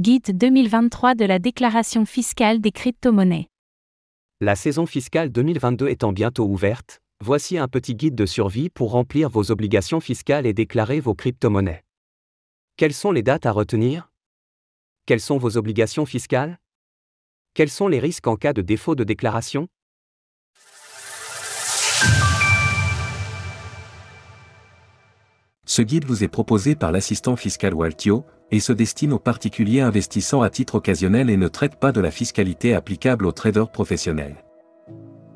Guide 2023 de la déclaration fiscale des crypto-monnaies. La saison fiscale 2022 étant bientôt ouverte, voici un petit guide de survie pour remplir vos obligations fiscales et déclarer vos crypto-monnaies. Quelles sont les dates à retenir? Quelles sont vos obligations fiscales? Quels sont les risques en cas de défaut de déclaration? Ce guide vous est proposé par l'assistant fiscal Waltio et se destine aux particuliers investissant à titre occasionnel et ne traite pas de la fiscalité applicable aux traders professionnels.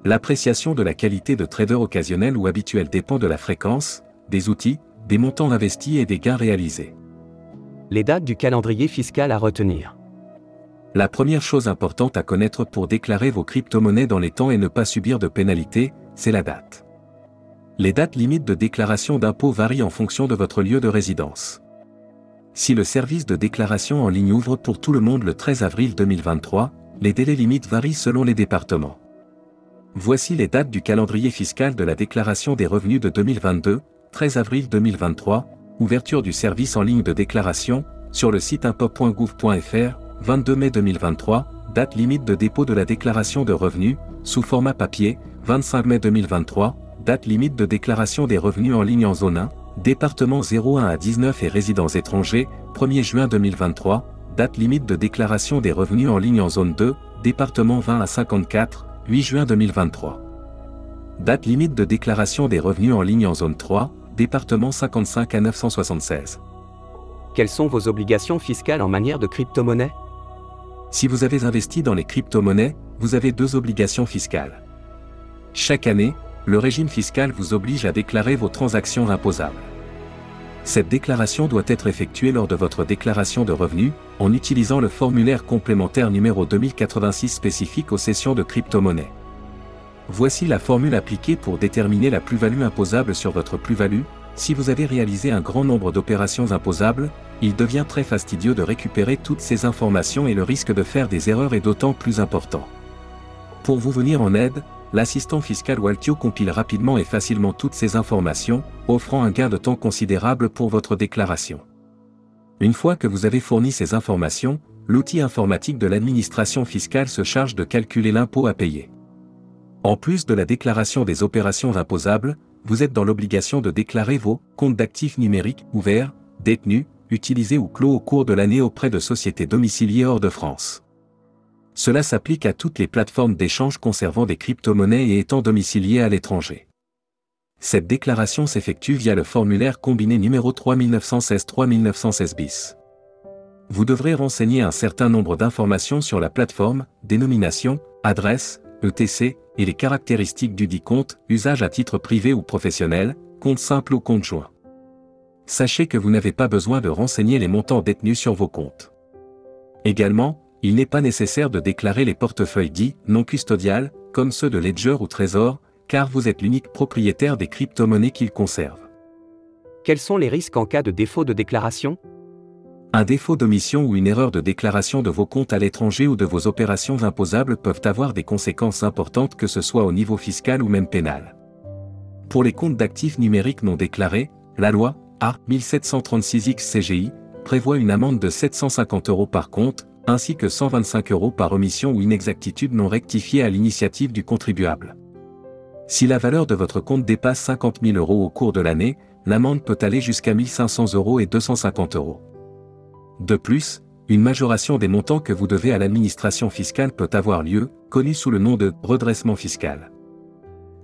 L'appréciation de la qualité de trader occasionnel ou habituel dépend de la fréquence, des outils, des montants investis et des gains réalisés. Les dates du calendrier fiscal à retenir. La première chose importante à connaître pour déclarer vos crypto-monnaies dans les temps et ne pas subir de pénalités, c'est la date. Les dates limites de déclaration d'impôt varient en fonction de votre lieu de résidence. Si le service de déclaration en ligne ouvre pour tout le monde le 13 avril 2023, les délais limites varient selon les départements. Voici les dates du calendrier fiscal de la déclaration des revenus de 2022, 13 avril 2023, ouverture du service en ligne de déclaration, sur le site impôt.gouv.fr, 22 mai 2023, date limite de dépôt de la déclaration de revenus, sous format papier, 25 mai 2023, date limite de déclaration des revenus en ligne en zone 1, département 01 à 19 et résidents étrangers, 1er juin 2023, date limite de déclaration des revenus en ligne en zone 2, département 20 à 54, 8 juin 2023. Date limite de déclaration des revenus en ligne en zone 3, département 55 à 976. Quelles sont vos obligations fiscales en manière de crypto-monnaie? Si vous avez investi dans les crypto-monnaies, vous avez deux obligations fiscales. Chaque année, le régime fiscal vous oblige à déclarer vos transactions imposables. Cette déclaration doit être effectuée lors de votre déclaration de revenus, en utilisant le formulaire complémentaire numéro 2086 spécifique aux cessions de crypto-monnaies. Voici la formule appliquée pour déterminer la plus-value imposable sur votre plus-value. Si vous avez réalisé un grand nombre d'opérations imposables, il devient très fastidieux de récupérer toutes ces informations et le risque de faire des erreurs est d'autant plus important. Pour vous venir en aide, l'assistant fiscal Waltio compile rapidement et facilement toutes ces informations, offrant un gain de temps considérable pour votre déclaration. Une fois que vous avez fourni ces informations, l'outil informatique de l'administration fiscale se charge de calculer l'impôt à payer. En plus de la déclaration des opérations imposables, vous êtes dans l'obligation de déclarer vos comptes d'actifs numériques ouverts, détenus, utilisés ou clos au cours de l'année auprès de sociétés domiciliées hors de France. Cela s'applique à toutes les plateformes d'échange conservant des crypto-monnaies et étant domiciliées à l'étranger. Cette déclaration s'effectue via le formulaire combiné numéro 3916-3916 bis. Vous devrez renseigner un certain nombre d'informations sur la plateforme, dénomination, adresse, ETC, et les caractéristiques du dit compte, usage à titre privé ou professionnel, compte simple ou compte joint. Sachez que vous n'avez pas besoin de renseigner les montants détenus sur vos comptes. Également, il n'est pas nécessaire de déclarer les portefeuilles dits non custodiales, comme ceux de Ledger ou Trésor, car vous êtes l'unique propriétaire des crypto-monnaies qu'ils conservent. Quels sont les risques en cas de défaut de déclaration? Un défaut d'omission ou une erreur de déclaration de vos comptes à l'étranger ou de vos opérations imposables peuvent avoir des conséquences importantes que ce soit au niveau fiscal ou même pénal. Pour les comptes d'actifs numériques non déclarés, la loi A 1736X CGI prévoit une amende de 750 euros par compte, ainsi que 125 euros par omission ou inexactitude non rectifiée à l'initiative du contribuable. Si la valeur de votre compte dépasse 50 000 euros au cours de l'année, l'amende peut aller jusqu'à 1500 euros et 250 euros. De plus, une majoration des montants que vous devez à l'administration fiscale peut avoir lieu, connue sous le nom de redressement fiscal.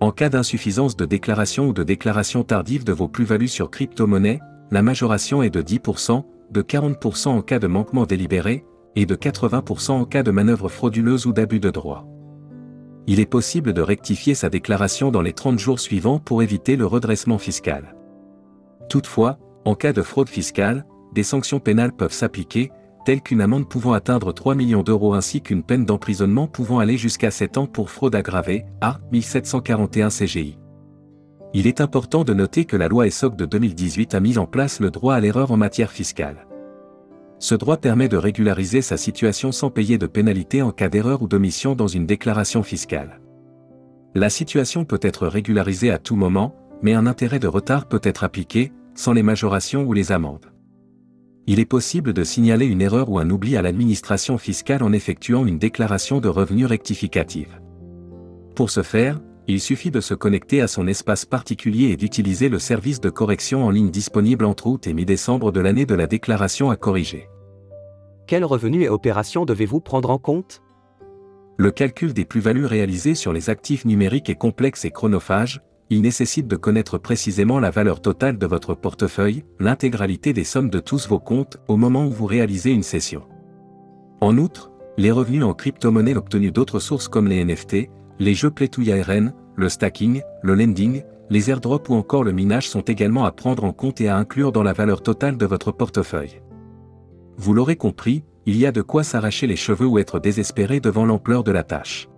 En cas d'insuffisance de déclaration ou de déclaration tardive de vos plus-values sur crypto-monnaies, la majoration est de 10%, de 40% en cas de manquement délibéré, et de 80% en cas de manœuvre frauduleuse ou d'abus de droit. Il est possible de rectifier sa déclaration dans les 30 jours suivants pour éviter le redressement fiscal. Toutefois, en cas de fraude fiscale, des sanctions pénales peuvent s'appliquer, telles qu'une amende pouvant atteindre 3 millions d'euros ainsi qu'une peine d'emprisonnement pouvant aller jusqu'à 7 ans pour fraude aggravée, A 1741 CGI. Il est important de noter que la loi ESSOC de 2018 a mis en place le droit à l'erreur en matière fiscale. Ce droit permet de régulariser sa situation sans payer de pénalité en cas d'erreur ou d'omission dans une déclaration fiscale. La situation peut être régularisée à tout moment, mais un intérêt de retard peut être appliqué, sans les majorations ou les amendes. il est possible de signaler une erreur ou un oubli à l'administration fiscale en effectuant une déclaration de revenus rectificative. Pour ce faire, il suffit de se connecter à son espace particulier et d'utiliser le service de correction en ligne disponible entre août et mi-décembre de l'année de la déclaration à corriger. Quels revenus et opérations devez-vous prendre en compte? Le calcul des plus-values réalisées sur les actifs numériques est complexe et chronophage, il nécessite de connaître précisément la valeur totale de votre portefeuille, l'intégralité des sommes de tous vos comptes, au moment où vous réalisez une session. En outre, les revenus en crypto-monnaie obtenus d'autres sources comme les NFT, les jeux to ARN, le stacking, le lending, les airdrops ou encore le minage sont également à prendre en compte et à inclure dans la valeur totale de votre portefeuille. Vous l'aurez compris, il y a de quoi s'arracher les cheveux ou être désespéré devant l'ampleur de la tâche.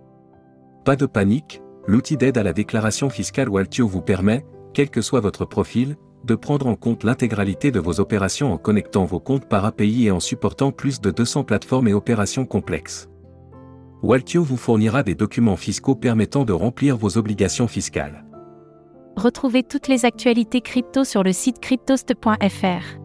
Pas de panique, L'outil d'aide à la déclaration fiscale Waltio vous permet, quel que soit votre profil, de prendre en compte l'intégralité de vos opérations en connectant vos comptes par API et en supportant plus de 200 plateformes et opérations complexes. Waltio vous fournira des documents fiscaux permettant de remplir vos obligations fiscales. Retrouvez toutes les actualités crypto sur le site cryptost.fr.